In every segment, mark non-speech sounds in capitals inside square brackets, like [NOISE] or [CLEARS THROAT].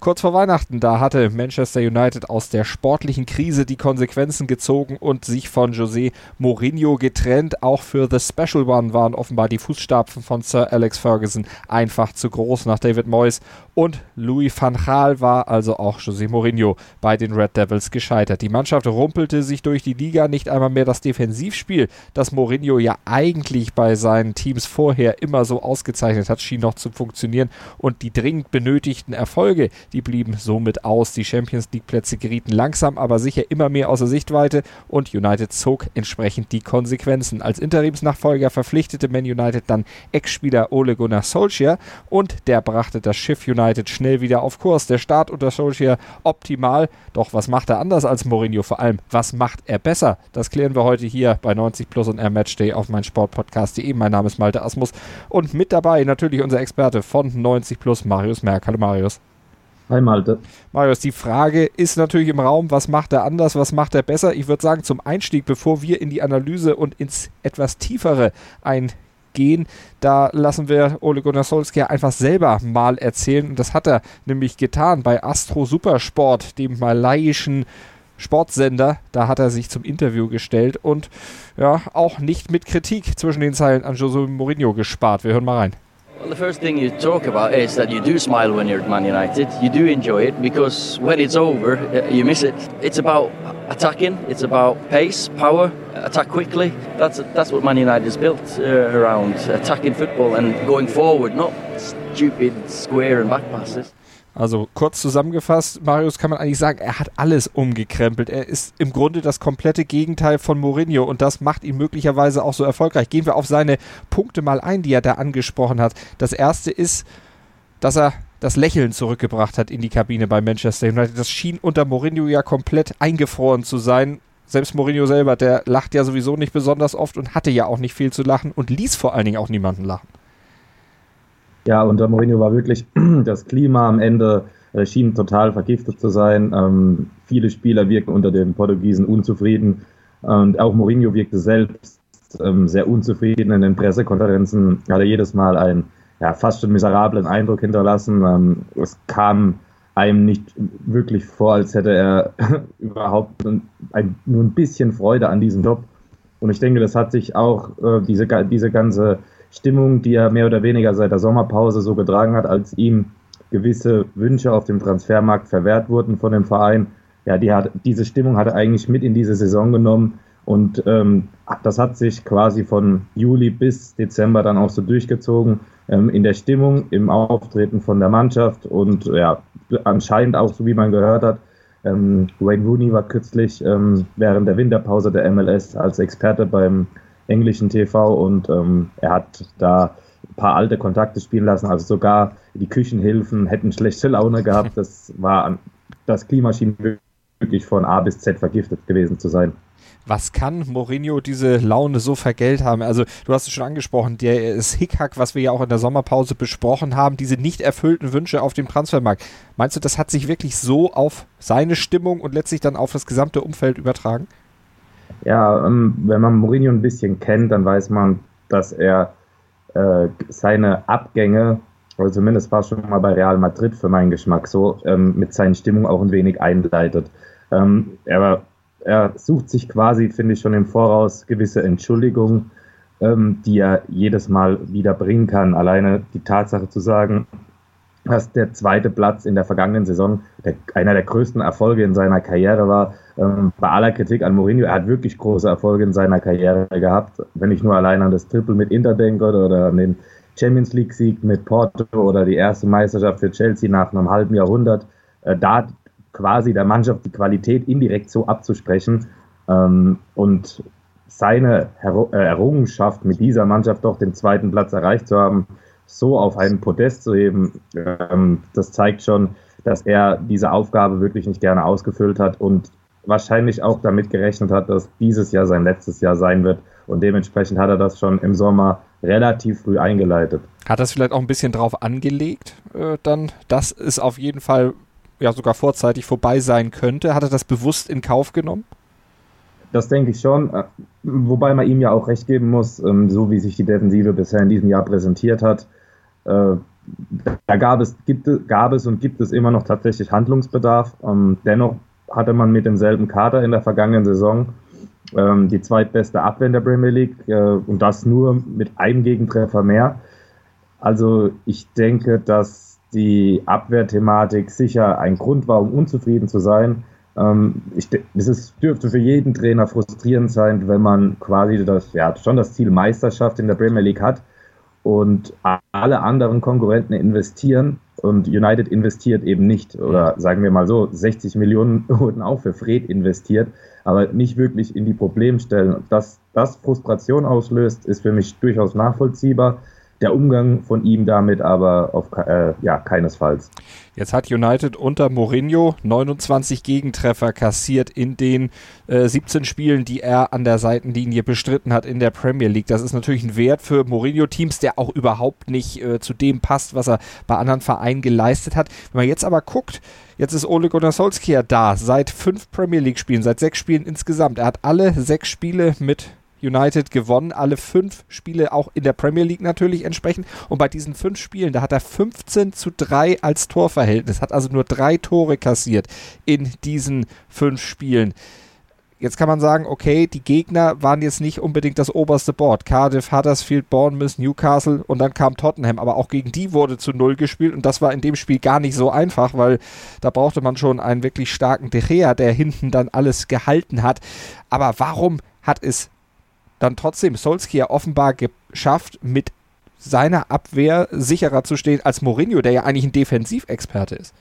Kurz vor Weihnachten, da hatte Manchester United aus der sportlichen Krise die Konsequenzen gezogen und sich von José Mourinho getrennt. Auch für The Special One waren offenbar die Fußstapfen von Sir Alex Ferguson einfach zu groß nach David Moyes und Louis van Gaal war also auch José Mourinho bei den Red Devils gescheitert. Die Mannschaft rumpelte sich durch die Liga, nicht einmal mehr das Defensivspiel, das Mourinho ja eigentlich bei seinen Teams vorher immer so ausgezeichnet hat, schien noch zu funktionieren und die dringend benötigten Erfolge, die blieben somit aus. Die Champions League Plätze gerieten langsam, aber sicher immer mehr außer Sichtweite und United zog entsprechend die Konsequenzen. Als Interimsnachfolger verpflichtete Man United dann Ex-Spieler Ole Gunnar Solskjaer und der brachte das Schiff United schnell wieder auf Kurs. Der Start unter Solskjaer optimal, doch was macht er anders als Mourinho? Vor allem, was macht er besser? Das klären wir heute hier bei 90 Plus und Air Matchday auf mein Sportpodcast.de. Mein Name ist Malte Asmus und mit dabei natürlich unser Experte von 90 Plus, Marius Merck. Hallo Marius. Hi Malte. Marius, die Frage ist natürlich im Raum, was macht er anders, was macht er besser? Ich würde sagen, zum Einstieg, bevor wir in die Analyse und ins etwas tiefere eingehen, da lassen wir Ole Gunnar Solskjaer einfach selber mal erzählen. Und das hat er nämlich getan bei Astro Supersport, dem malaiischen Sportsender. Da hat er sich zum Interview gestellt und ja, auch nicht mit Kritik zwischen den Zeilen an Jose Mourinho gespart. Wir hören mal rein. Well, the first thing you talk about is that you do smile when you're at Man United. You do enjoy it because when it's over, uh, you miss it. It's about attacking. It's about pace, power, attack quickly. That's that's what Man United is built uh, around attacking football and going forward, not stupid square and back passes. Also kurz zusammengefasst, Marius kann man eigentlich sagen, er hat alles umgekrempelt. Er ist im Grunde das komplette Gegenteil von Mourinho und das macht ihn möglicherweise auch so erfolgreich. Gehen wir auf seine Punkte mal ein, die er da angesprochen hat. Das erste ist, dass er das Lächeln zurückgebracht hat in die Kabine bei Manchester United. Das schien unter Mourinho ja komplett eingefroren zu sein. Selbst Mourinho selber, der lacht ja sowieso nicht besonders oft und hatte ja auch nicht viel zu lachen und ließ vor allen Dingen auch niemanden lachen. Ja, unter Mourinho war wirklich [CLEARS THROAT] das Klima am Ende äh, schien total vergiftet zu sein. Ähm, viele Spieler wirken unter den Portugiesen unzufrieden. Und auch Mourinho wirkte selbst ähm, sehr unzufrieden. In den Pressekonferenzen hat er jedes Mal einen ja, fast schon miserablen Eindruck hinterlassen. Ähm, es kam einem nicht wirklich vor, als hätte er [LAUGHS] überhaupt ein, nur ein bisschen Freude an diesem Job. Und ich denke, das hat sich auch äh, diese, diese ganze Stimmung, die er mehr oder weniger seit der Sommerpause so getragen hat, als ihm gewisse Wünsche auf dem Transfermarkt verwehrt wurden von dem Verein. Ja, die hat, diese Stimmung hat er eigentlich mit in diese Saison genommen und ähm, das hat sich quasi von Juli bis Dezember dann auch so durchgezogen ähm, in der Stimmung, im Auftreten von der Mannschaft und ja, anscheinend auch, so wie man gehört hat, ähm, Wayne Rooney war kürzlich ähm, während der Winterpause der MLS als Experte beim englischen TV und ähm, er hat da ein paar alte Kontakte spielen lassen, also sogar die Küchenhilfen hätten schlechte Laune gehabt. Das war das Klima schien wirklich von A bis Z vergiftet gewesen zu sein was kann Mourinho diese Laune so vergelt haben? Also, du hast es schon angesprochen, der ist Hickhack, was wir ja auch in der Sommerpause besprochen haben, diese nicht erfüllten Wünsche auf dem Transfermarkt. Meinst du, das hat sich wirklich so auf seine Stimmung und letztlich dann auf das gesamte Umfeld übertragen? Ja, ähm, wenn man Mourinho ein bisschen kennt, dann weiß man, dass er äh, seine Abgänge, oder zumindest war es schon mal bei Real Madrid für meinen Geschmack so, ähm, mit seinen Stimmungen auch ein wenig einleitet. Ähm, er, er sucht sich quasi, finde ich, schon im Voraus gewisse Entschuldigungen, die er jedes Mal wieder bringen kann. Alleine die Tatsache zu sagen, dass der zweite Platz in der vergangenen Saison der, einer der größten Erfolge in seiner Karriere war. Ähm, bei aller Kritik an Mourinho, er hat wirklich große Erfolge in seiner Karriere gehabt. Wenn ich nur allein an das Triple mit Inter denke oder an den Champions League Sieg mit Porto oder die erste Meisterschaft für Chelsea nach einem halben Jahrhundert, äh, da quasi der Mannschaft die Qualität indirekt so abzusprechen ähm, und seine Her äh, Errungenschaft mit dieser Mannschaft doch den zweiten Platz erreicht zu haben, so auf einen Podest zu heben, ähm, das zeigt schon, dass er diese Aufgabe wirklich nicht gerne ausgefüllt hat und wahrscheinlich auch damit gerechnet hat, dass dieses Jahr sein letztes Jahr sein wird. Und dementsprechend hat er das schon im Sommer relativ früh eingeleitet. Hat das vielleicht auch ein bisschen drauf angelegt, äh, dann, dass es auf jeden Fall ja sogar vorzeitig vorbei sein könnte? Hat er das bewusst in Kauf genommen? Das denke ich schon, äh, wobei man ihm ja auch recht geben muss, ähm, so wie sich die Defensive bisher in diesem Jahr präsentiert hat. Äh, da gab es, gibt, gab es und gibt es immer noch tatsächlich Handlungsbedarf. Ähm, dennoch hatte man mit demselben Kader in der vergangenen Saison ähm, die zweitbeste Abwehr in der Premier League äh, und das nur mit einem Gegentreffer mehr. Also ich denke, dass die Abwehrthematik sicher ein Grund war, um unzufrieden zu sein. Ähm, ich, es ist, dürfte für jeden Trainer frustrierend sein, wenn man quasi das, ja, schon das Ziel Meisterschaft in der Premier League hat und alle anderen Konkurrenten investieren und United investiert eben nicht. Oder sagen wir mal so, 60 Millionen [LAUGHS] wurden auch für Fred investiert, aber nicht wirklich in die Problemstellen. Dass das Frustration auslöst, ist für mich durchaus nachvollziehbar. Der Umgang von ihm damit aber auf, äh, ja, keinesfalls. Jetzt hat United unter Mourinho 29 Gegentreffer kassiert in den äh, 17 Spielen, die er an der Seitenlinie bestritten hat in der Premier League. Das ist natürlich ein Wert für Mourinho-Teams, der auch überhaupt nicht äh, zu dem passt, was er bei anderen Vereinen geleistet hat. Wenn man jetzt aber guckt, Jetzt ist Ole Gunnar Solskjaer da, seit fünf Premier League-Spielen, seit sechs Spielen insgesamt. Er hat alle sechs Spiele mit United gewonnen, alle fünf Spiele auch in der Premier League natürlich entsprechend. Und bei diesen fünf Spielen, da hat er 15 zu 3 als Torverhältnis, hat also nur drei Tore kassiert in diesen fünf Spielen. Jetzt kann man sagen, okay, die Gegner waren jetzt nicht unbedingt das oberste Board. Cardiff, Huddersfield, Bournemouth, Newcastle und dann kam Tottenham. Aber auch gegen die wurde zu Null gespielt und das war in dem Spiel gar nicht so einfach, weil da brauchte man schon einen wirklich starken De Gea, der hinten dann alles gehalten hat. Aber warum hat es dann trotzdem Solskjaer offenbar geschafft, mit seiner Abwehr sicherer zu stehen als Mourinho, der ja eigentlich ein Defensivexperte ist.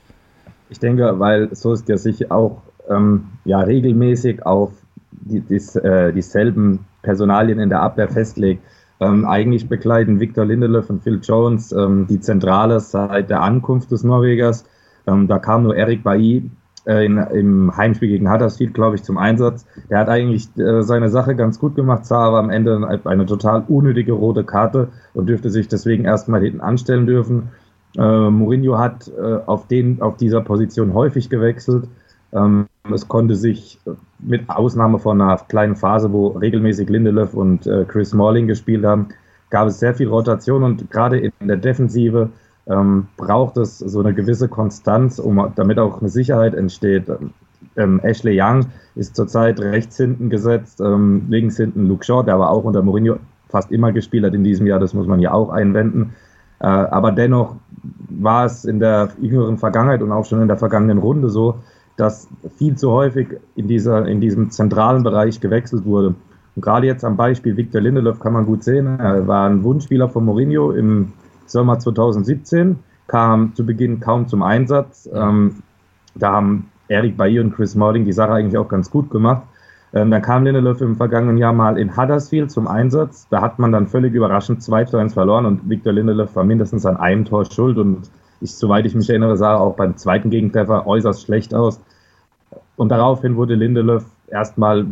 Ich denke, weil Solskjaer sich auch ähm, ja, regelmäßig auf die, dies, äh, dieselben Personalien in der Abwehr festlegt. Ähm, eigentlich begleiten Victor Lindelöf und Phil Jones ähm, die Zentrale seit der Ankunft des Norwegers. Ähm, da kam nur Eric Bailly äh, in, im Heimspiel gegen Huddersfield, glaube ich, zum Einsatz. Der hat eigentlich äh, seine Sache ganz gut gemacht, sah aber am Ende eine, eine total unnötige rote Karte und dürfte sich deswegen erstmal hinten anstellen dürfen. Äh, Mourinho hat äh, auf, den, auf dieser Position häufig gewechselt. Ähm, es konnte sich mit Ausnahme von einer kleinen Phase, wo regelmäßig Lindelöf und äh, Chris Smalling gespielt haben, gab es sehr viel Rotation und gerade in der Defensive ähm, braucht es so eine gewisse Konstanz, um, damit auch eine Sicherheit entsteht. Ähm, Ashley Young ist zurzeit rechts hinten gesetzt, ähm, links hinten Luke Shaw, der aber auch unter Mourinho fast immer gespielt hat in diesem Jahr, das muss man ja auch einwenden. Äh, aber dennoch war es in der jüngeren Vergangenheit und auch schon in der vergangenen Runde so, dass viel zu häufig in, dieser, in diesem zentralen Bereich gewechselt wurde. Und gerade jetzt am Beispiel Victor Lindelöf kann man gut sehen, er war ein Wunschspieler von Mourinho im Sommer 2017, kam zu Beginn kaum zum Einsatz. Ähm, da haben Eric Bailly und Chris Smalling die Sache eigentlich auch ganz gut gemacht. Ähm, dann kam Lindelöf im vergangenen Jahr mal in Huddersfield zum Einsatz. Da hat man dann völlig überraschend 2 zu 1 verloren und Victor Lindelöf war mindestens an einem Tor schuld und ich, soweit ich mich erinnere, sah er auch beim zweiten Gegentreffer äußerst schlecht aus. Und daraufhin wurde Lindelöf erstmal,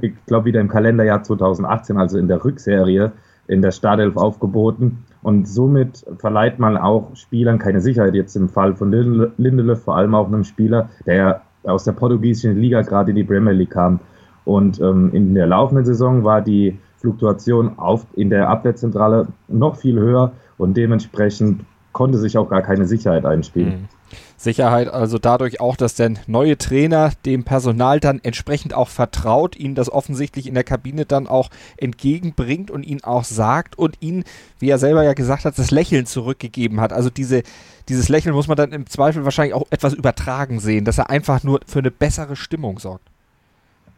ich glaube, wieder im Kalenderjahr 2018, also in der Rückserie, in der Startelf aufgeboten. Und somit verleiht man auch Spielern keine Sicherheit. Jetzt im Fall von Lindelöf, vor allem auch einem Spieler, der aus der portugiesischen Liga gerade in die Premier League kam. Und ähm, in der laufenden Saison war die Fluktuation auf, in der Abwehrzentrale noch viel höher und dementsprechend konnte sich auch gar keine Sicherheit einspielen. Sicherheit also dadurch auch, dass der neue Trainer dem Personal dann entsprechend auch vertraut, ihnen das offensichtlich in der Kabine dann auch entgegenbringt und ihnen auch sagt und ihnen, wie er selber ja gesagt hat, das Lächeln zurückgegeben hat. Also diese, dieses Lächeln muss man dann im Zweifel wahrscheinlich auch etwas übertragen sehen, dass er einfach nur für eine bessere Stimmung sorgt.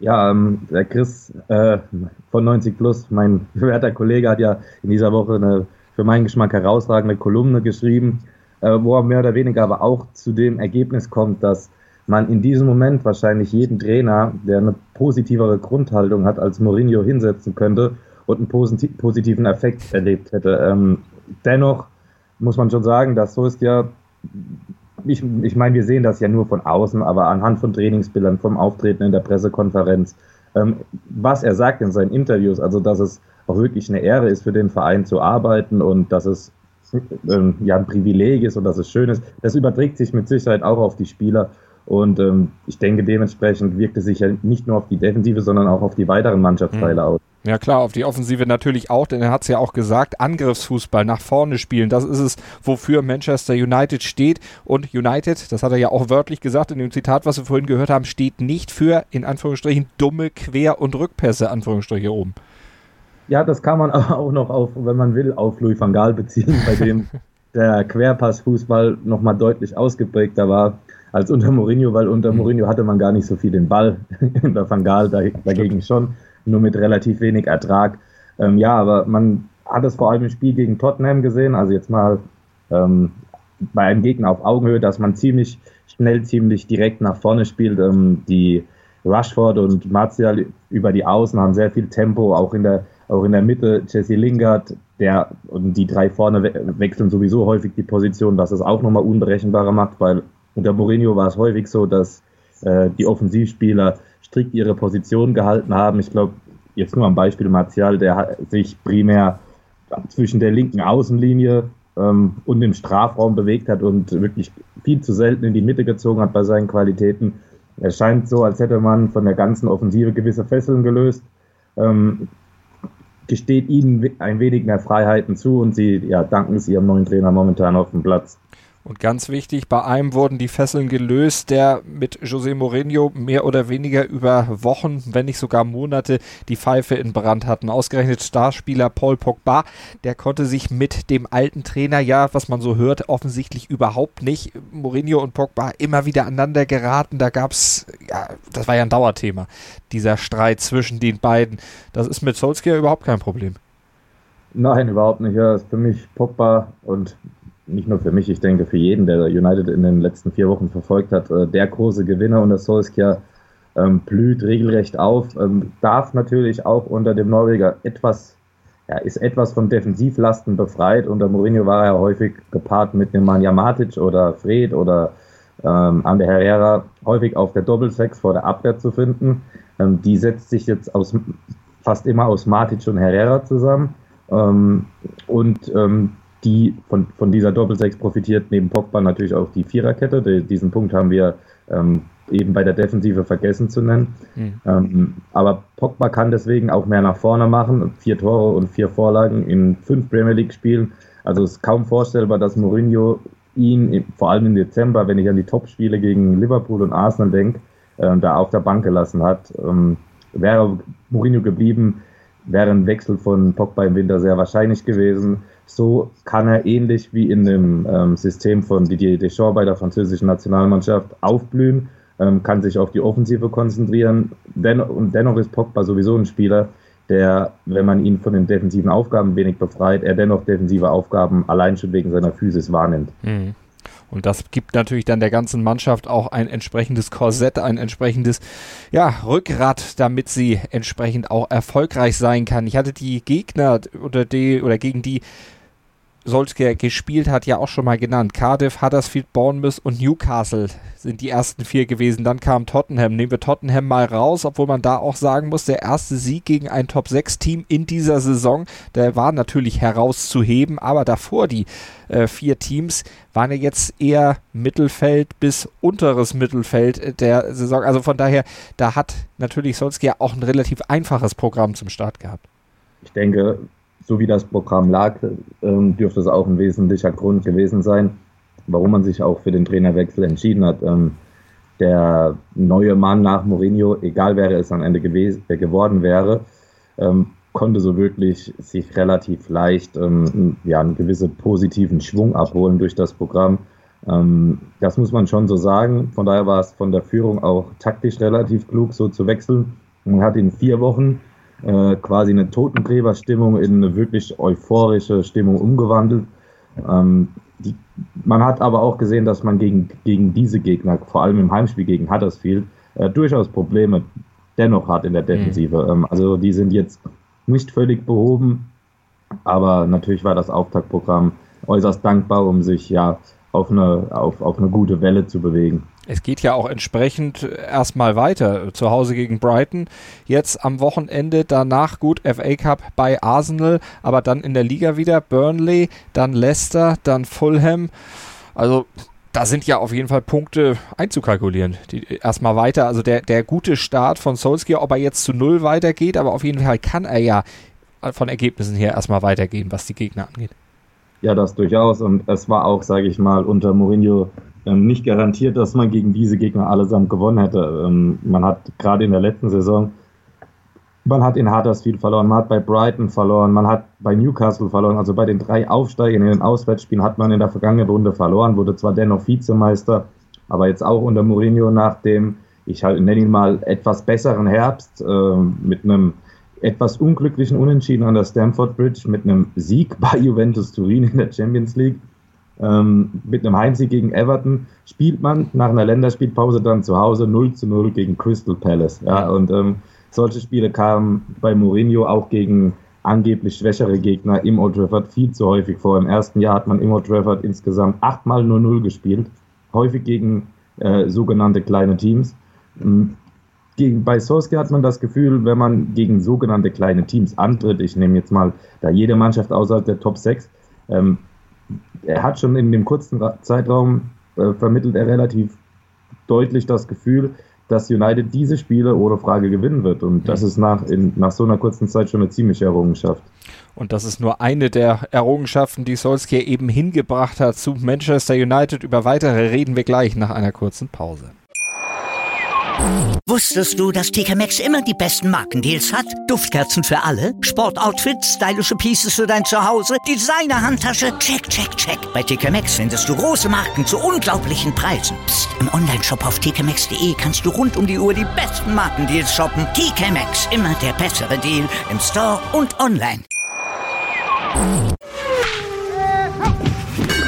Ja, ähm, der Chris äh, von 90 Plus, mein [LAUGHS] werter Kollege, hat ja in dieser Woche eine für meinen Geschmack herausragende Kolumne geschrieben, wo er mehr oder weniger aber auch zu dem Ergebnis kommt, dass man in diesem Moment wahrscheinlich jeden Trainer, der eine positivere Grundhaltung hat, als Mourinho hinsetzen könnte und einen positiven Effekt erlebt hätte. Ähm, dennoch muss man schon sagen, dass so ist ja ich, ich meine, wir sehen das ja nur von außen, aber anhand von Trainingsbildern, vom Auftreten in der Pressekonferenz, ähm, was er sagt in seinen Interviews, also dass es auch wirklich eine Ehre ist, für den Verein zu arbeiten und dass es ähm, ja ein Privileg ist und dass es schön ist, das überträgt sich mit Sicherheit auch auf die Spieler. Und ähm, ich denke, dementsprechend wirkt es sich ja nicht nur auf die Defensive, sondern auch auf die weiteren Mannschaftsteile mhm. aus. Ja klar, auf die Offensive natürlich auch, denn er hat es ja auch gesagt, Angriffsfußball nach vorne spielen, das ist es, wofür Manchester United steht. Und United, das hat er ja auch wörtlich gesagt in dem Zitat, was wir vorhin gehört haben, steht nicht für, in Anführungsstrichen, dumme Quer- und Rückpässe, Anführungsstriche oben. Ja, das kann man [LAUGHS] auch noch auf, wenn man will, auf Louis van Gaal beziehen, bei dem [LAUGHS] der Querpassfußball nochmal deutlich ausgeprägter war als unter Mourinho, weil unter mhm. Mourinho hatte man gar nicht so viel den Ball, [LAUGHS] unter Van Gaal dagegen schon nur mit relativ wenig Ertrag. Ähm, ja, aber man hat es vor allem im Spiel gegen Tottenham gesehen, also jetzt mal ähm, bei einem Gegner auf Augenhöhe, dass man ziemlich schnell, ziemlich direkt nach vorne spielt. Ähm, die Rushford und Martial über die Außen haben sehr viel Tempo, auch in der, auch in der Mitte Jesse Lingard, der und die drei vorne we wechseln sowieso häufig die Position, was es auch nochmal unberechenbarer macht, weil unter Mourinho war es häufig so, dass äh, die Offensivspieler strikt ihre Position gehalten haben. Ich glaube, jetzt nur am Beispiel Martial, der sich primär zwischen der linken Außenlinie ähm, und dem Strafraum bewegt hat und wirklich viel zu selten in die Mitte gezogen hat bei seinen Qualitäten. Es scheint so, als hätte man von der ganzen Offensive gewisse Fesseln gelöst. Ähm, gesteht ihnen ein wenig mehr Freiheiten zu und sie ja, danken es ihrem neuen Trainer momentan auf dem Platz. Und ganz wichtig, bei einem wurden die Fesseln gelöst, der mit José Mourinho mehr oder weniger über Wochen, wenn nicht sogar Monate, die Pfeife in Brand hatten. Ausgerechnet Starspieler Paul Pogba, der konnte sich mit dem alten Trainer ja, was man so hört, offensichtlich überhaupt nicht. Mourinho und Pogba immer wieder aneinander geraten. Da gab es, ja, das war ja ein Dauerthema, dieser Streit zwischen den beiden. Das ist mit Solskjaer überhaupt kein Problem. Nein, überhaupt nicht. Ja, ist für mich Pogba und nicht nur für mich, ich denke für jeden, der United in den letzten vier Wochen verfolgt hat, äh, der große Gewinner und das Solskjaer ähm, blüht regelrecht auf, ähm, darf natürlich auch unter dem Norweger etwas, ja, ist etwas von Defensivlasten befreit. Unter Mourinho war er häufig gepaart mit einem Manja Matic oder Fred oder ähm, Ander Herrera häufig auf der Doppelsechs vor der Abwehr zu finden. Ähm, die setzt sich jetzt aus, fast immer aus Matic und Herrera zusammen. Ähm, und ähm, die von, von dieser Doppelsechs profitiert neben Pogba natürlich auch die Viererkette. Die, diesen Punkt haben wir ähm, eben bei der Defensive vergessen zu nennen. Mhm. Ähm, aber Pogba kann deswegen auch mehr nach vorne machen. Vier Tore und vier Vorlagen in fünf Premier League Spielen. Also es ist kaum vorstellbar, dass Mourinho ihn, vor allem im Dezember, wenn ich an die Topspiele gegen Liverpool und Arsenal denke, äh, da auf der Bank gelassen hat. Ähm, wäre Mourinho geblieben, wäre ein Wechsel von Pogba im Winter sehr wahrscheinlich gewesen. So kann er ähnlich wie in dem ähm, System von Didier Deschamps bei der französischen Nationalmannschaft aufblühen, ähm, kann sich auf die Offensive konzentrieren. Den und dennoch ist Pogba sowieso ein Spieler, der, wenn man ihn von den defensiven Aufgaben wenig befreit, er dennoch defensive Aufgaben allein schon wegen seiner Physis wahrnimmt. Mhm. Und das gibt natürlich dann der ganzen Mannschaft auch ein entsprechendes Korsett, ein entsprechendes ja, Rückgrat, damit sie entsprechend auch erfolgreich sein kann. Ich hatte die Gegner oder die oder gegen die Solskjaer gespielt hat, ja auch schon mal genannt. Cardiff, Huddersfield, Bournemouth und Newcastle sind die ersten vier gewesen. Dann kam Tottenham. Nehmen wir Tottenham mal raus, obwohl man da auch sagen muss, der erste Sieg gegen ein Top-6-Team in dieser Saison, der war natürlich herauszuheben, aber davor die äh, vier Teams waren ja jetzt eher Mittelfeld bis unteres Mittelfeld der Saison. Also von daher, da hat natürlich Solskjaer auch ein relativ einfaches Programm zum Start gehabt. Ich denke, so wie das Programm lag, ähm, dürfte es auch ein wesentlicher Grund gewesen sein, warum man sich auch für den Trainerwechsel entschieden hat. Ähm, der neue Mann nach Mourinho, egal wer es am Ende äh, geworden wäre, ähm, konnte so wirklich sich relativ leicht ja, einen gewissen positiven Schwung abholen durch das Programm. Das muss man schon so sagen. Von daher war es von der Führung auch taktisch relativ klug, so zu wechseln. Man hat in vier Wochen äh, quasi eine Totengräberstimmung in eine wirklich euphorische Stimmung umgewandelt. Ähm, die, man hat aber auch gesehen, dass man gegen, gegen diese Gegner, vor allem im Heimspiel gegen Huddersfield, äh, durchaus Probleme dennoch hat in der Defensive. Mhm. Ähm, also die sind jetzt nicht völlig behoben, aber natürlich war das Auftaktprogramm äußerst dankbar, um sich ja auf eine, auf, auf eine gute Welle zu bewegen. Es geht ja auch entsprechend erstmal weiter. Zu Hause gegen Brighton. Jetzt am Wochenende danach gut FA Cup bei Arsenal, aber dann in der Liga wieder Burnley, dann Leicester, dann Fulham. Also da sind ja auf jeden Fall Punkte einzukalkulieren. Die, erstmal weiter, also der, der gute Start von Solskjaer, ob er jetzt zu null weitergeht, aber auf jeden Fall kann er ja von Ergebnissen her erstmal weitergehen, was die Gegner angeht. Ja, das durchaus. Und es war auch, sage ich mal, unter Mourinho ähm, nicht garantiert, dass man gegen diese Gegner allesamt gewonnen hätte. Ähm, man hat gerade in der letzten Saison, man hat in Huddersfield verloren, man hat bei Brighton verloren, man hat bei Newcastle verloren. Also bei den drei Aufsteigern in den Auswärtsspielen hat man in der vergangenen Runde verloren, wurde zwar dennoch Vizemeister, aber jetzt auch unter Mourinho nach dem, ich halt, nenne ihn mal, etwas besseren Herbst äh, mit einem etwas unglücklichen Unentschieden an der Stamford Bridge mit einem Sieg bei [LAUGHS] Juventus Turin in der Champions League. Ähm, mit einem Heimsieg gegen Everton spielt man nach einer Länderspielpause dann zu Hause 0 zu 0 gegen Crystal Palace. Ja, und ähm, solche Spiele kamen bei Mourinho auch gegen angeblich schwächere Gegner im Old Trafford viel zu häufig vor. Im ersten Jahr hat man im Old Trafford insgesamt achtmal 0-0 gespielt, häufig gegen äh, sogenannte kleine Teams. Ähm, gegen, bei Solskjaer hat man das Gefühl, wenn man gegen sogenannte kleine Teams antritt, ich nehme jetzt mal da jede Mannschaft außerhalb der Top 6, ähm, er hat schon in dem kurzen Zeitraum äh, vermittelt er relativ deutlich das Gefühl, dass United diese Spiele ohne Frage gewinnen wird. Und das ist nach, in, nach so einer kurzen Zeit schon eine ziemliche Errungenschaft. Und das ist nur eine der Errungenschaften, die Solskjaer eben hingebracht hat zu Manchester United. Über weitere reden wir gleich nach einer kurzen Pause. Wusstest du, dass TK Maxx immer die besten Markendeals hat? Duftkerzen für alle, Sportoutfits, stylische Pieces für dein Zuhause, Designer-Handtasche, check, check, check. Bei TK Maxx findest du große Marken zu unglaublichen Preisen. Psst. im Onlineshop auf tkmaxx.de kannst du rund um die Uhr die besten Markendeals shoppen. TK Maxx, immer der bessere Deal im Store und online.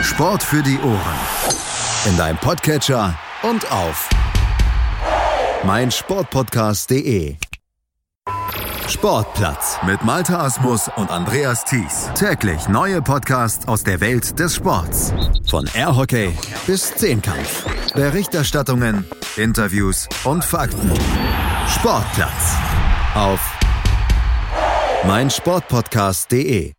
Sport für die Ohren. In deinem Podcatcher und auf mein Sportpodcast.de. Sportplatz mit Malta Asmus und Andreas Thies. Täglich neue Podcasts aus der Welt des Sports. Von Airhockey bis Zehnkampf. Berichterstattungen, Interviews und Fakten. Sportplatz auf mein Sportpodcast.de.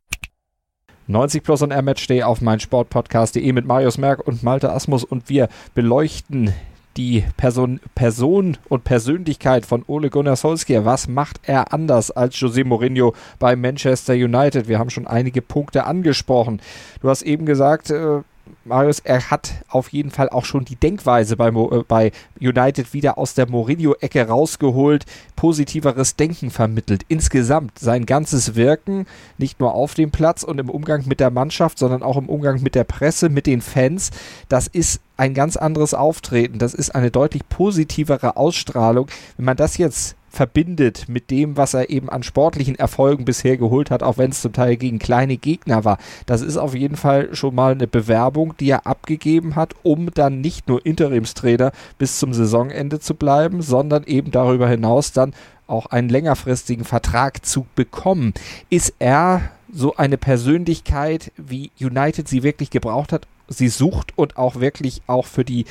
90 Plus on Air Match Day auf mein Sportpodcast.de mit Marius Merck und Malte Asmus und wir beleuchten die Person, Person und Persönlichkeit von Ole Gunnar Solskjaer. Was macht er anders als José Mourinho bei Manchester United? Wir haben schon einige Punkte angesprochen. Du hast eben gesagt, äh, Marius, er hat auf jeden Fall auch schon die Denkweise bei, äh, bei United wieder aus der Mourinho-Ecke rausgeholt, positiveres Denken vermittelt. Insgesamt sein ganzes Wirken, nicht nur auf dem Platz und im Umgang mit der Mannschaft, sondern auch im Umgang mit der Presse, mit den Fans, das ist ein ganz anderes Auftreten. Das ist eine deutlich positivere Ausstrahlung. Wenn man das jetzt verbindet mit dem, was er eben an sportlichen Erfolgen bisher geholt hat, auch wenn es zum Teil gegen kleine Gegner war. Das ist auf jeden Fall schon mal eine Bewerbung, die er abgegeben hat, um dann nicht nur Interimstrainer bis zum Saisonende zu bleiben, sondern eben darüber hinaus dann auch einen längerfristigen Vertrag zu bekommen. Ist er so eine Persönlichkeit, wie United sie wirklich gebraucht hat, sie sucht und auch wirklich auch für die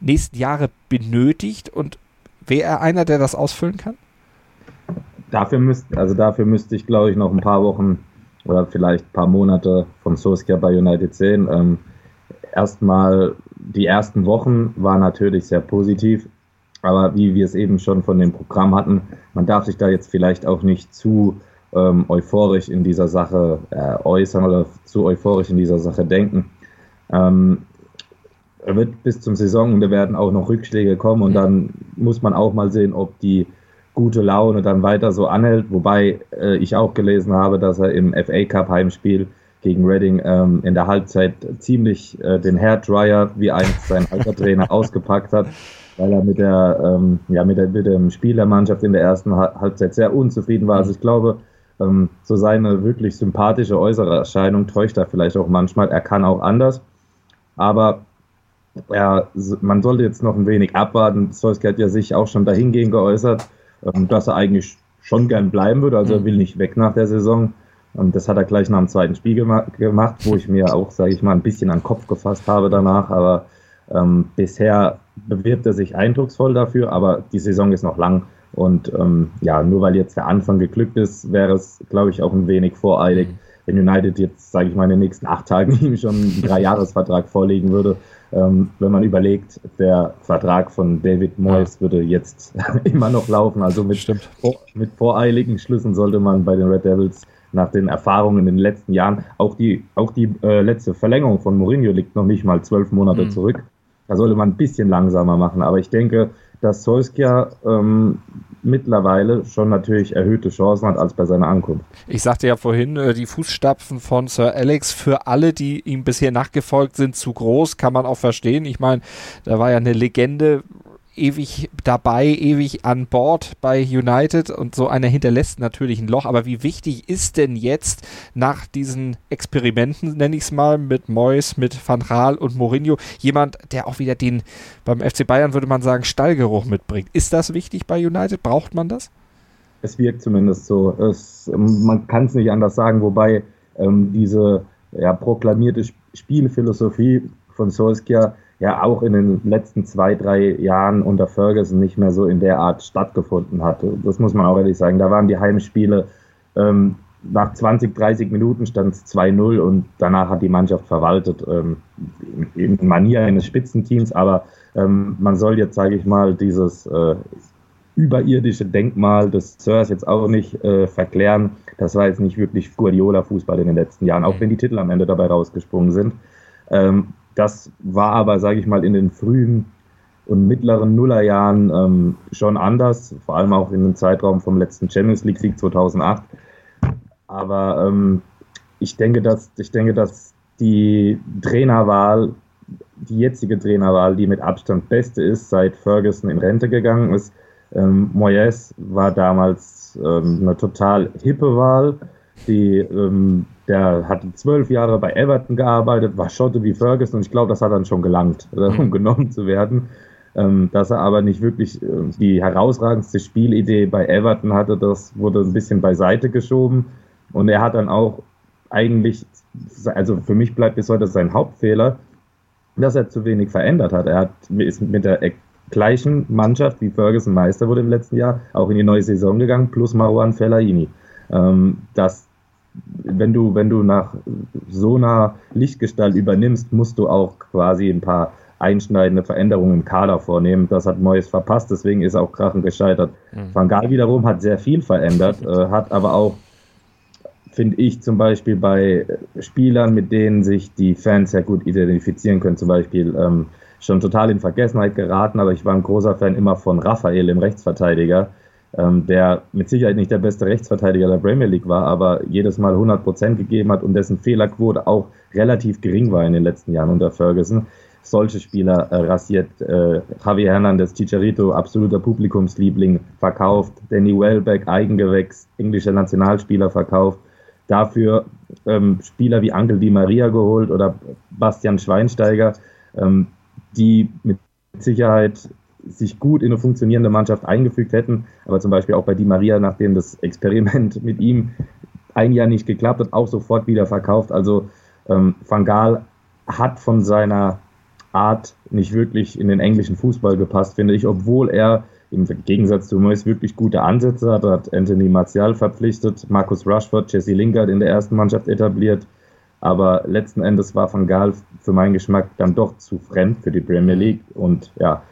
nächsten Jahre benötigt und wäre er einer, der das ausfüllen kann? Dafür müsste, also dafür müsste ich, glaube ich, noch ein paar Wochen oder vielleicht ein paar Monate von Solskjaer bei United sehen. Ähm, erstmal, die ersten Wochen waren natürlich sehr positiv, aber wie wir es eben schon von dem Programm hatten, man darf sich da jetzt vielleicht auch nicht zu ähm, euphorisch in dieser Sache äh, äußern oder zu euphorisch in dieser Sache denken. Ähm, er wird bis zum Saison und da werden auch noch Rückschläge kommen und dann muss man auch mal sehen, ob die gute Laune dann weiter so anhält, wobei äh, ich auch gelesen habe, dass er im FA Cup Heimspiel gegen Reading ähm, in der Halbzeit ziemlich äh, den Hairdryer, wie einst sein alter [LAUGHS] Trainer, ausgepackt hat, weil er mit der, ähm, ja, mit, der, mit dem Spiel der Mannschaft in der ersten Halbzeit sehr unzufrieden war. Also ich glaube, ähm, so seine wirklich sympathische äußere Erscheinung täuscht er vielleicht auch manchmal. Er kann auch anders, aber ja, man sollte jetzt noch ein wenig abwarten. Solskjaer hat ja sich auch schon dahingehend geäußert, dass er eigentlich schon gern bleiben würde. Also er mhm. will nicht weg nach der Saison. Und das hat er gleich nach dem zweiten Spiel gema gemacht, wo ich mir auch, sage ich mal, ein bisschen an den Kopf gefasst habe danach. Aber ähm, bisher bewirbt er sich eindrucksvoll dafür, aber die Saison ist noch lang. Und ähm, ja, nur weil jetzt der Anfang geglückt ist, wäre es, glaube ich, auch ein wenig voreilig, mhm. wenn United jetzt, sage ich mal, in den nächsten acht Tagen [LAUGHS] ihm schon einen Dreijahresvertrag vorlegen würde. Ähm, wenn man überlegt, der Vertrag von David Moyes ja. würde jetzt [LAUGHS] immer noch laufen. Also mit, vor, mit voreiligen Schlüssen sollte man bei den Red Devils nach den Erfahrungen in den letzten Jahren, auch die, auch die äh, letzte Verlängerung von Mourinho liegt noch nicht mal zwölf Monate mhm. zurück. Da sollte man ein bisschen langsamer machen. Aber ich denke, dass Solskjaer ähm, mittlerweile schon natürlich erhöhte Chancen hat als bei seiner Ankunft. Ich sagte ja vorhin, äh, die Fußstapfen von Sir Alex für alle, die ihm bisher nachgefolgt sind, zu groß, kann man auch verstehen. Ich meine, da war ja eine Legende ewig dabei, ewig an Bord bei United und so einer hinterlässt natürlich ein Loch. Aber wie wichtig ist denn jetzt nach diesen Experimenten, nenne ich es mal, mit Moyes, mit Van Raal und Mourinho, jemand, der auch wieder den, beim FC Bayern würde man sagen, Stallgeruch mitbringt. Ist das wichtig bei United? Braucht man das? Es wirkt zumindest so. Es, man kann es nicht anders sagen, wobei ähm, diese ja, proklamierte Spielphilosophie von Solskjaer ja auch in den letzten zwei, drei Jahren unter Ferguson nicht mehr so in der Art stattgefunden hat. Das muss man auch ehrlich sagen. Da waren die Heimspiele ähm, nach 20, 30 Minuten stand es 2-0 und danach hat die Mannschaft verwaltet, ähm, in Manier eines Spitzenteams, aber ähm, man soll jetzt, sage ich mal, dieses äh, überirdische Denkmal des Sirs jetzt auch nicht äh, verklären. Das war jetzt nicht wirklich Guardiola-Fußball in den letzten Jahren, auch wenn die Titel am Ende dabei rausgesprungen sind. Ähm, das war aber, sage ich mal, in den frühen und mittleren Nullerjahren ähm, schon anders, vor allem auch in dem Zeitraum vom letzten Champions League Sieg 2008. Aber ähm, ich denke, dass ich denke, dass die Trainerwahl, die jetzige Trainerwahl, die mit Abstand beste ist, seit Ferguson in Rente gegangen ist. Ähm, Moyes war damals ähm, eine total hippe Wahl, die ähm, der hat zwölf Jahre bei Everton gearbeitet, war Schotte wie Ferguson und ich glaube, das hat dann schon gelangt, äh, [LAUGHS] um genommen zu werden. Ähm, dass er aber nicht wirklich äh, die herausragendste Spielidee bei Everton hatte, das wurde ein bisschen beiseite geschoben. Und er hat dann auch eigentlich, also für mich bleibt bis heute sein Hauptfehler, dass er zu wenig verändert hat. Er hat, ist mit der gleichen Mannschaft wie Ferguson Meister wurde im letzten Jahr auch in die neue Saison gegangen, plus Marouane Fellaini. Ähm, das wenn du, wenn du nach so einer Lichtgestalt übernimmst, musst du auch quasi ein paar einschneidende Veränderungen im Kader vornehmen. Das hat Moyes verpasst, deswegen ist auch Krachen gescheitert. Mhm. Van Gaal wiederum hat sehr viel verändert, äh, hat aber auch, finde ich, zum Beispiel bei Spielern, mit denen sich die Fans sehr gut identifizieren können, zum Beispiel ähm, schon total in Vergessenheit geraten, aber ich war ein großer Fan immer von Raphael, dem Rechtsverteidiger, ähm, der mit Sicherheit nicht der beste Rechtsverteidiger der Premier League war, aber jedes Mal 100 Prozent gegeben hat und dessen Fehlerquote auch relativ gering war in den letzten Jahren unter Ferguson. Solche Spieler äh, rasiert äh, Javier Hernandez, Chicharito, absoluter Publikumsliebling, verkauft. Danny Welbeck, Eigengewächs, englischer Nationalspieler verkauft. Dafür ähm, Spieler wie Angel Di Maria geholt oder Bastian Schweinsteiger, ähm, die mit Sicherheit sich gut in eine funktionierende Mannschaft eingefügt hätten. Aber zum Beispiel auch bei Di Maria, nachdem das Experiment [LAUGHS] mit ihm ein Jahr nicht geklappt hat, auch sofort wieder verkauft. Also ähm, Van Gaal hat von seiner Art nicht wirklich in den englischen Fußball gepasst, finde ich, obwohl er im Gegensatz zu Moyes wirklich gute Ansätze hat. Er hat Anthony Martial verpflichtet, Marcus Rushford, Jesse Lingard in der ersten Mannschaft etabliert. Aber letzten Endes war Van Gaal für meinen Geschmack dann doch zu fremd für die Premier League. Und ja,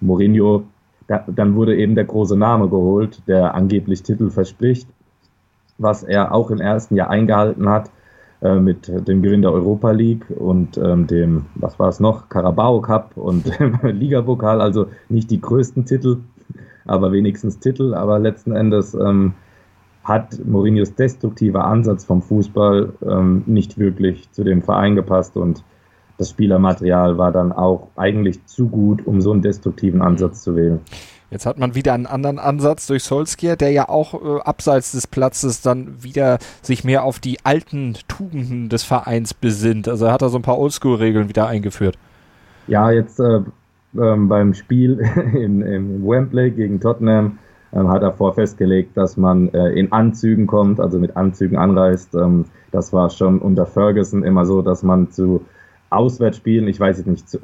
Mourinho, da, dann wurde eben der große Name geholt, der angeblich Titel verspricht, was er auch im ersten Jahr eingehalten hat äh, mit dem Gewinn der Europa League und ähm, dem, was war es noch, Carabao Cup und [LAUGHS] Ligapokal, also nicht die größten Titel, aber wenigstens Titel, aber letzten Endes ähm, hat Mourinhos destruktiver Ansatz vom Fußball ähm, nicht wirklich zu dem Verein gepasst und das Spielermaterial war dann auch eigentlich zu gut, um so einen destruktiven Ansatz zu wählen. Jetzt hat man wieder einen anderen Ansatz durch Solskjaer, der ja auch äh, abseits des Platzes dann wieder sich mehr auf die alten Tugenden des Vereins besinnt. Also er hat da so ein paar Oldschool-Regeln wieder eingeführt. Ja, jetzt äh, ähm, beim Spiel [LAUGHS] in, in, Wembley gegen Tottenham ähm, hat davor festgelegt, dass man äh, in Anzügen kommt, also mit Anzügen anreist. Ähm, das war schon unter Ferguson immer so, dass man zu Auswärtsspielen, ich weiß jetzt nicht,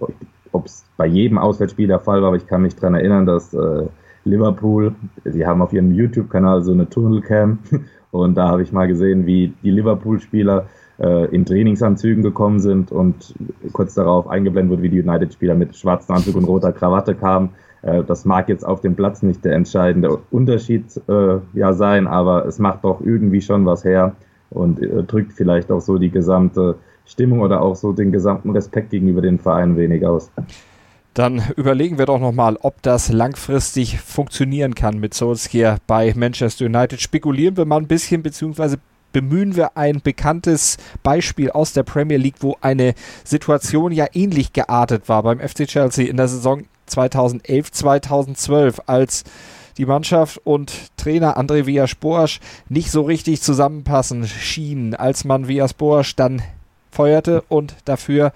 ob es bei jedem Auswärtsspiel der Fall war, aber ich kann mich daran erinnern, dass äh, Liverpool, sie haben auf ihrem YouTube-Kanal so eine Tunnelcam [LAUGHS] und da habe ich mal gesehen, wie die Liverpool-Spieler äh, in Trainingsanzügen gekommen sind und kurz darauf eingeblendet wurde, wie die United-Spieler mit schwarzem Anzug und roter Krawatte kamen. Äh, das mag jetzt auf dem Platz nicht der entscheidende Unterschied äh, ja sein, aber es macht doch irgendwie schon was her und äh, drückt vielleicht auch so die gesamte Stimmung oder auch so den gesamten Respekt gegenüber den Vereinen wenig aus. Dann überlegen wir doch nochmal, ob das langfristig funktionieren kann mit Solskjaer bei Manchester United. Spekulieren wir mal ein bisschen, beziehungsweise bemühen wir ein bekanntes Beispiel aus der Premier League, wo eine Situation ja ähnlich geartet war beim FC Chelsea in der Saison 2011, 2012, als die Mannschaft und Trainer André Villas-Boas nicht so richtig zusammenpassen schienen, als man Villas-Boas dann feuerte und dafür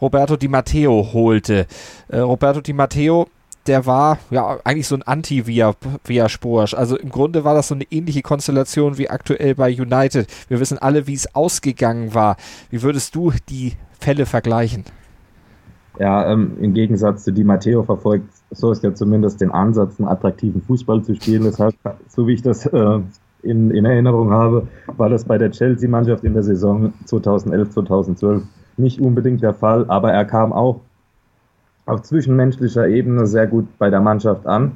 Roberto Di Matteo holte. Äh, Roberto Di Matteo, der war ja eigentlich so ein Anti-Via-Sporsch. Also im Grunde war das so eine ähnliche Konstellation wie aktuell bei United. Wir wissen alle, wie es ausgegangen war. Wie würdest du die Fälle vergleichen? Ja, ähm, im Gegensatz zu Di Matteo verfolgt so ist ja zumindest den Ansatz, einen attraktiven Fußball zu spielen. Deshalb, so wie ich das äh, in, in Erinnerung habe, war das bei der Chelsea-Mannschaft in der Saison 2011, 2012 nicht unbedingt der Fall, aber er kam auch auf zwischenmenschlicher Ebene sehr gut bei der Mannschaft an,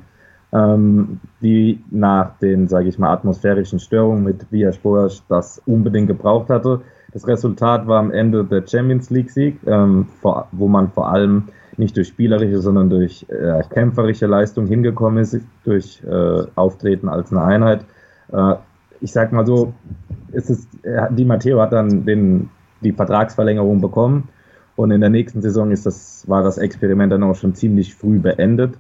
ähm, die nach den, sage ich mal, atmosphärischen Störungen mit Via Boas das unbedingt gebraucht hatte. Das Resultat war am Ende der Champions League-Sieg, ähm, wo man vor allem nicht durch spielerische, sondern durch äh, kämpferische Leistung hingekommen ist, durch äh, Auftreten als eine Einheit. Äh, ich sag mal so, ist es, die Matteo hat dann den die Vertragsverlängerung bekommen. Und in der nächsten Saison ist das, war das Experiment dann auch schon ziemlich früh beendet.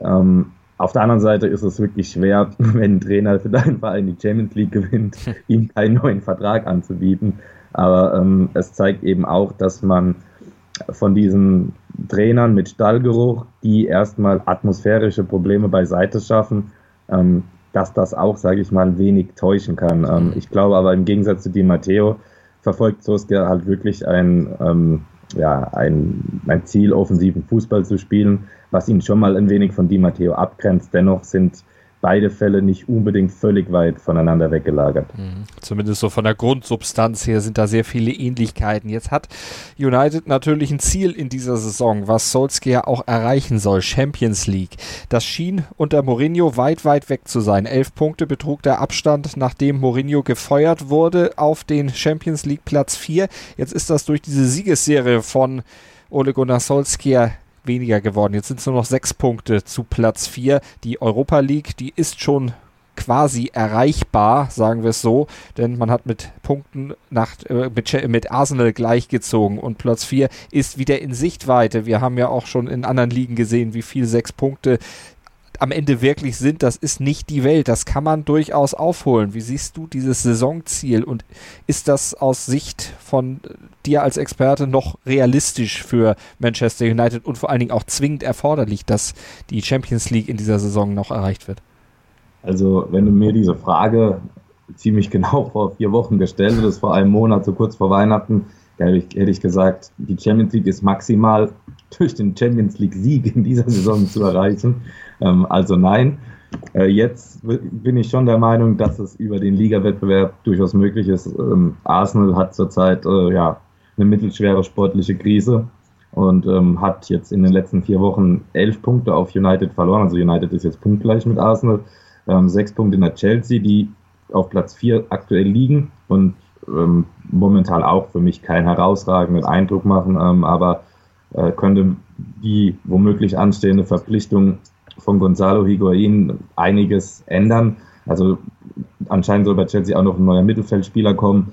Ähm, auf der anderen Seite ist es wirklich schwer, [LAUGHS] wenn ein Trainer für deinen Verein die Champions League gewinnt, [LAUGHS] ihm keinen neuen Vertrag anzubieten. Aber ähm, es zeigt eben auch, dass man von diesen Trainern mit Stallgeruch, die erstmal atmosphärische Probleme beiseite schaffen, ähm, dass das auch, sage ich mal, wenig täuschen kann. Ähm, ich glaube aber im Gegensatz zu Di Matteo, verfolgt Soska halt wirklich ein, ähm, ja, ein, ein Ziel, offensiven Fußball zu spielen, was ihn schon mal ein wenig von Di Matteo abgrenzt. Dennoch sind beide Fälle nicht unbedingt völlig weit voneinander weggelagert. Mhm. Zumindest so von der Grundsubstanz her sind da sehr viele Ähnlichkeiten. Jetzt hat United natürlich ein Ziel in dieser Saison, was Solskjaer auch erreichen soll, Champions League. Das schien unter Mourinho weit, weit weg zu sein. Elf Punkte betrug der Abstand, nachdem Mourinho gefeuert wurde auf den Champions League Platz 4. Jetzt ist das durch diese Siegesserie von Ole Gunnar Solskjaer weniger geworden. Jetzt sind es nur noch sechs Punkte zu Platz 4. Die Europa League, die ist schon quasi erreichbar, sagen wir es so, denn man hat mit Punkten nach, äh, mit, mit, Arsenal gleichgezogen und Platz 4 ist wieder in Sichtweite. Wir haben ja auch schon in anderen Ligen gesehen, wie viel sechs Punkte am Ende wirklich sind, das ist nicht die Welt. Das kann man durchaus aufholen. Wie siehst du dieses Saisonziel und ist das aus Sicht von dir als Experte noch realistisch für Manchester United und vor allen Dingen auch zwingend erforderlich, dass die Champions League in dieser Saison noch erreicht wird? Also, wenn du mir diese Frage ziemlich [LAUGHS] genau vor vier Wochen gestellt hättest, vor einem Monat, so kurz vor Weihnachten, hätte ich gesagt, die Champions League ist maximal durch den Champions League-Sieg in dieser Saison zu erreichen. Ähm, also nein. Äh, jetzt bin ich schon der Meinung, dass es über den Liga-Wettbewerb durchaus möglich ist. Ähm, Arsenal hat zurzeit äh, ja, eine mittelschwere sportliche Krise und ähm, hat jetzt in den letzten vier Wochen elf Punkte auf United verloren. Also United ist jetzt punktgleich mit Arsenal. Ähm, sechs Punkte in der Chelsea, die auf Platz vier aktuell liegen und ähm, momentan auch für mich keinen herausragenden Eindruck machen, ähm, aber äh, könnte die womöglich anstehende Verpflichtung von Gonzalo Higuain einiges ändern. Also anscheinend soll bei Chelsea auch noch ein neuer Mittelfeldspieler kommen.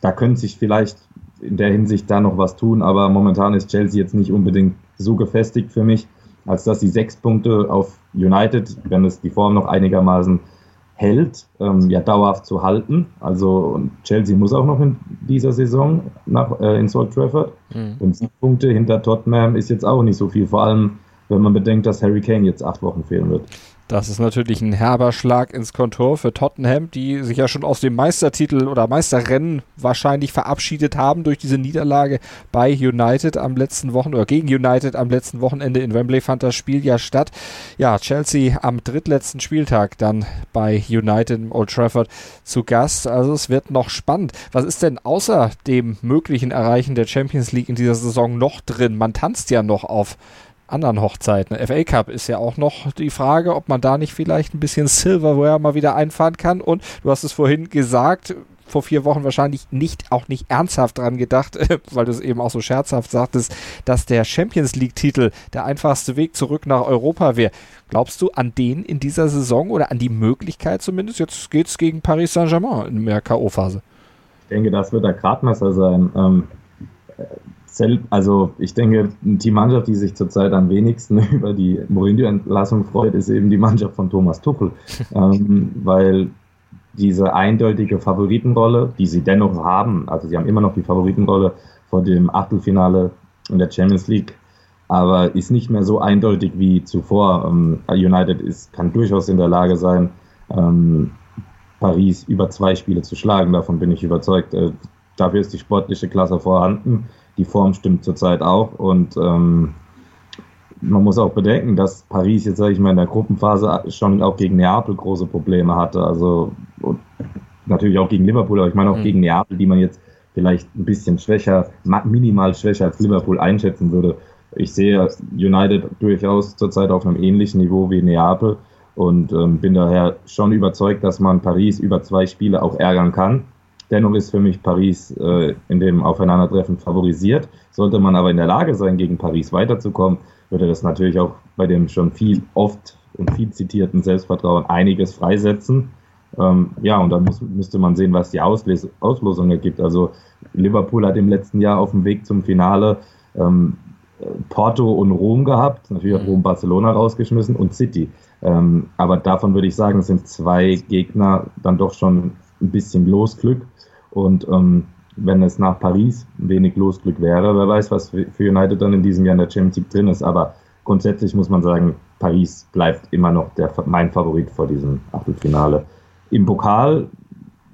Da könnte sich vielleicht in der Hinsicht da noch was tun, aber momentan ist Chelsea jetzt nicht unbedingt so gefestigt für mich, als dass die sechs Punkte auf United, wenn es die Form noch einigermaßen hält, ähm, ja dauerhaft zu halten. Also Chelsea muss auch noch in dieser Saison nach äh, in Old Trafford. Mhm. Und sieben Punkte hinter Tottenham ist jetzt auch nicht so viel, vor allem wenn man bedenkt, dass Harry Kane jetzt acht Wochen fehlen wird. Das ist natürlich ein herber Schlag ins Kontor für Tottenham, die sich ja schon aus dem Meistertitel oder Meisterrennen wahrscheinlich verabschiedet haben durch diese Niederlage bei United am letzten Wochenende oder gegen United am letzten Wochenende in Wembley fand das Spiel ja statt. Ja, Chelsea am drittletzten Spieltag dann bei United im Old Trafford zu Gast. Also es wird noch spannend. Was ist denn außer dem möglichen Erreichen der Champions League in dieser Saison noch drin? Man tanzt ja noch auf anderen Hochzeiten. FA Cup ist ja auch noch die Frage, ob man da nicht vielleicht ein bisschen Silverware mal wieder einfahren kann. Und du hast es vorhin gesagt, vor vier Wochen wahrscheinlich nicht, auch nicht ernsthaft dran gedacht, [LAUGHS] weil du es eben auch so scherzhaft sagtest, dass der Champions League-Titel der einfachste Weg zurück nach Europa wäre. Glaubst du an den in dieser Saison oder an die Möglichkeit zumindest? Jetzt geht es gegen Paris Saint-Germain in der K.O.-Phase. Ich denke, das wird der Gradmesser sein. Ähm, also ich denke, die Mannschaft, die sich zurzeit am wenigsten [LAUGHS] über die Mourinho-Entlassung freut, ist eben die Mannschaft von Thomas Tuchel, [LAUGHS] ähm, weil diese eindeutige Favoritenrolle, die sie dennoch haben, also sie haben immer noch die Favoritenrolle vor dem Achtelfinale in der Champions League, aber ist nicht mehr so eindeutig wie zuvor. Ähm, United ist, kann durchaus in der Lage sein, ähm, Paris über zwei Spiele zu schlagen, davon bin ich überzeugt. Äh, dafür ist die sportliche Klasse vorhanden die Form stimmt zurzeit auch und ähm, man muss auch bedenken, dass Paris jetzt, sage ich mal, in der Gruppenphase schon auch gegen Neapel große Probleme hatte. Also natürlich auch gegen Liverpool, aber ich meine auch mhm. gegen Neapel, die man jetzt vielleicht ein bisschen schwächer, minimal schwächer als Liverpool einschätzen würde. Ich sehe United durchaus zurzeit auf einem ähnlichen Niveau wie Neapel und ähm, bin daher schon überzeugt, dass man Paris über zwei Spiele auch ärgern kann. Dennoch ist für mich Paris äh, in dem Aufeinandertreffen favorisiert. Sollte man aber in der Lage sein, gegen Paris weiterzukommen, würde das natürlich auch bei dem schon viel oft und viel zitierten Selbstvertrauen einiges freisetzen. Ähm, ja, und dann muss, müsste man sehen, was die Ausles Auslosung ergibt. Also Liverpool hat im letzten Jahr auf dem Weg zum Finale ähm, Porto und Rom gehabt, natürlich auch mhm. Rom Barcelona rausgeschmissen und City. Ähm, aber davon würde ich sagen, sind zwei Gegner dann doch schon ein bisschen Losglück. Und ähm, wenn es nach Paris wenig Losglück wäre, wer weiß, was für United dann in diesem Jahr in der Champions League drin ist. Aber grundsätzlich muss man sagen, Paris bleibt immer noch der, mein Favorit vor diesem Achtelfinale. Im Pokal,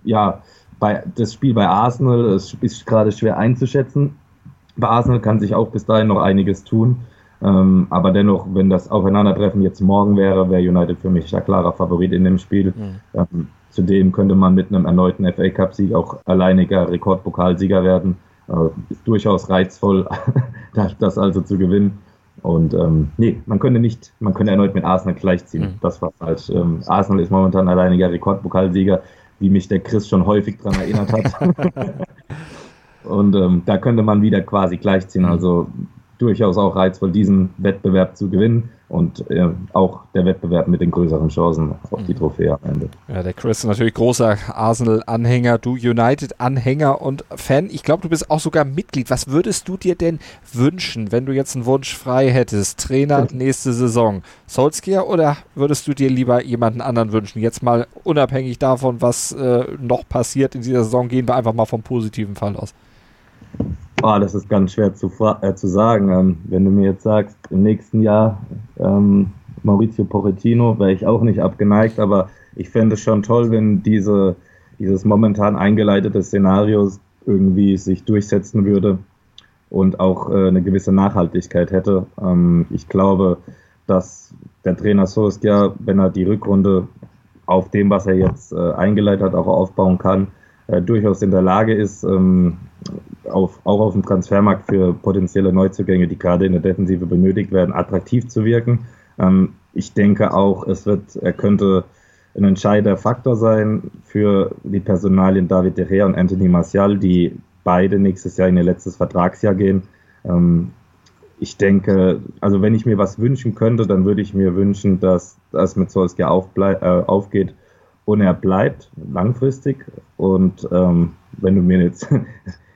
ja, bei, das Spiel bei Arsenal ist, ist gerade schwer einzuschätzen. Bei Arsenal kann sich auch bis dahin noch einiges tun. Ähm, aber dennoch, wenn das Aufeinandertreffen jetzt morgen wäre, wäre United für mich ein klarer Favorit in dem Spiel. Mhm. Ähm, Zudem könnte man mit einem erneuten FA Cup-Sieg auch alleiniger Rekordpokalsieger werden. Äh, ist durchaus reizvoll, [LAUGHS] das also zu gewinnen. Und ähm, nee, man könnte nicht, man könnte erneut mit Arsenal gleichziehen. Mhm. Das war falsch. Ähm, Arsenal ist momentan alleiniger Rekordpokalsieger, wie mich der Chris schon häufig daran erinnert hat. [LAUGHS] Und ähm, da könnte man wieder quasi gleichziehen. Mhm. Also durchaus auch reizvoll, diesen Wettbewerb zu gewinnen und äh, auch der Wettbewerb mit den größeren Chancen auf die mhm. Trophäe am Ende. Ja, der Chris ist natürlich großer Arsenal-Anhänger, du United-Anhänger und Fan. Ich glaube, du bist auch sogar Mitglied. Was würdest du dir denn wünschen, wenn du jetzt einen Wunsch frei hättest? Trainer nächste Saison. Solskjaer oder würdest du dir lieber jemanden anderen wünschen? Jetzt mal unabhängig davon, was äh, noch passiert in dieser Saison, gehen wir einfach mal vom positiven Fall aus. Oh, das ist ganz schwer zu, äh, zu sagen. Ähm, wenn du mir jetzt sagst, im nächsten Jahr ähm, Maurizio Pochettino, wäre ich auch nicht abgeneigt, aber ich fände es schon toll, wenn diese, dieses momentan eingeleitete Szenario irgendwie sich durchsetzen würde und auch äh, eine gewisse Nachhaltigkeit hätte. Ähm, ich glaube, dass der Trainer Solskjaer, wenn er die Rückrunde auf dem, was er jetzt äh, eingeleitet hat, auch aufbauen kann, äh, durchaus in der Lage ist, ähm, auf, auch auf dem Transfermarkt für potenzielle Neuzugänge, die gerade in der Defensive benötigt werden, attraktiv zu wirken. Ähm, ich denke auch, es wird, er könnte ein entscheidender Faktor sein für die Personalien David De Gea und Anthony Martial, die beide nächstes Jahr in ihr letztes Vertragsjahr gehen. Ähm, ich denke, also wenn ich mir was wünschen könnte, dann würde ich mir wünschen, dass das mit Solskjaer äh, aufgeht und er bleibt langfristig. Und ähm, wenn du mir jetzt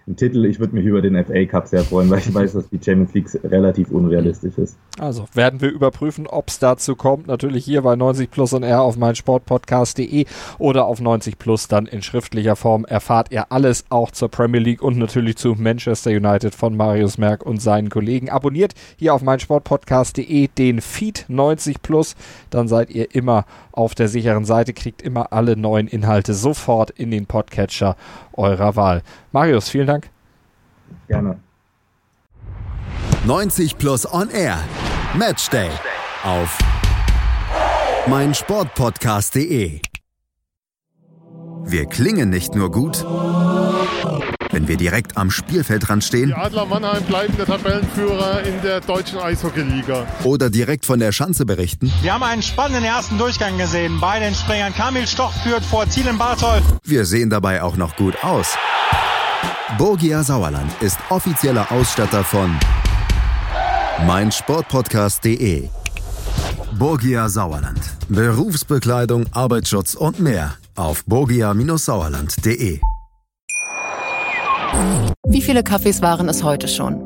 einen Titel. Ich würde mich über den FA Cup sehr freuen, weil ich weiß, dass die Champions League relativ unrealistisch ist. Also werden wir überprüfen, ob es dazu kommt. Natürlich hier bei 90 Plus und R auf meinsportpodcast.de oder auf 90 Plus dann in schriftlicher Form erfahrt ihr alles auch zur Premier League und natürlich zu Manchester United von Marius Merck und seinen Kollegen. Abonniert hier auf meinsportpodcast.de den Feed 90 Plus, dann seid ihr immer auf der sicheren Seite, kriegt immer alle neuen Inhalte sofort in den Podcatcher eurer Wahl. Marius, vielen Dank. Gerne. 90 Plus On Air. Matchday auf meinsportpodcast.de. Wir klingen nicht nur gut, wenn wir direkt am Spielfeldrand stehen. Die Adler Mannheim bleiben der Tabellenführer in der deutschen Eishockeyliga. Oder direkt von der Schanze berichten. Wir haben einen spannenden ersten Durchgang gesehen. Bei den Springern Kamil Stoch führt vor Zielen Barthold. Wir sehen dabei auch noch gut aus. Borgia Sauerland ist offizieller Ausstatter von meinsportpodcast.de. Borgia Sauerland. Berufsbekleidung, Arbeitsschutz und mehr auf borgia-sauerland.de. Wie viele Kaffees waren es heute schon?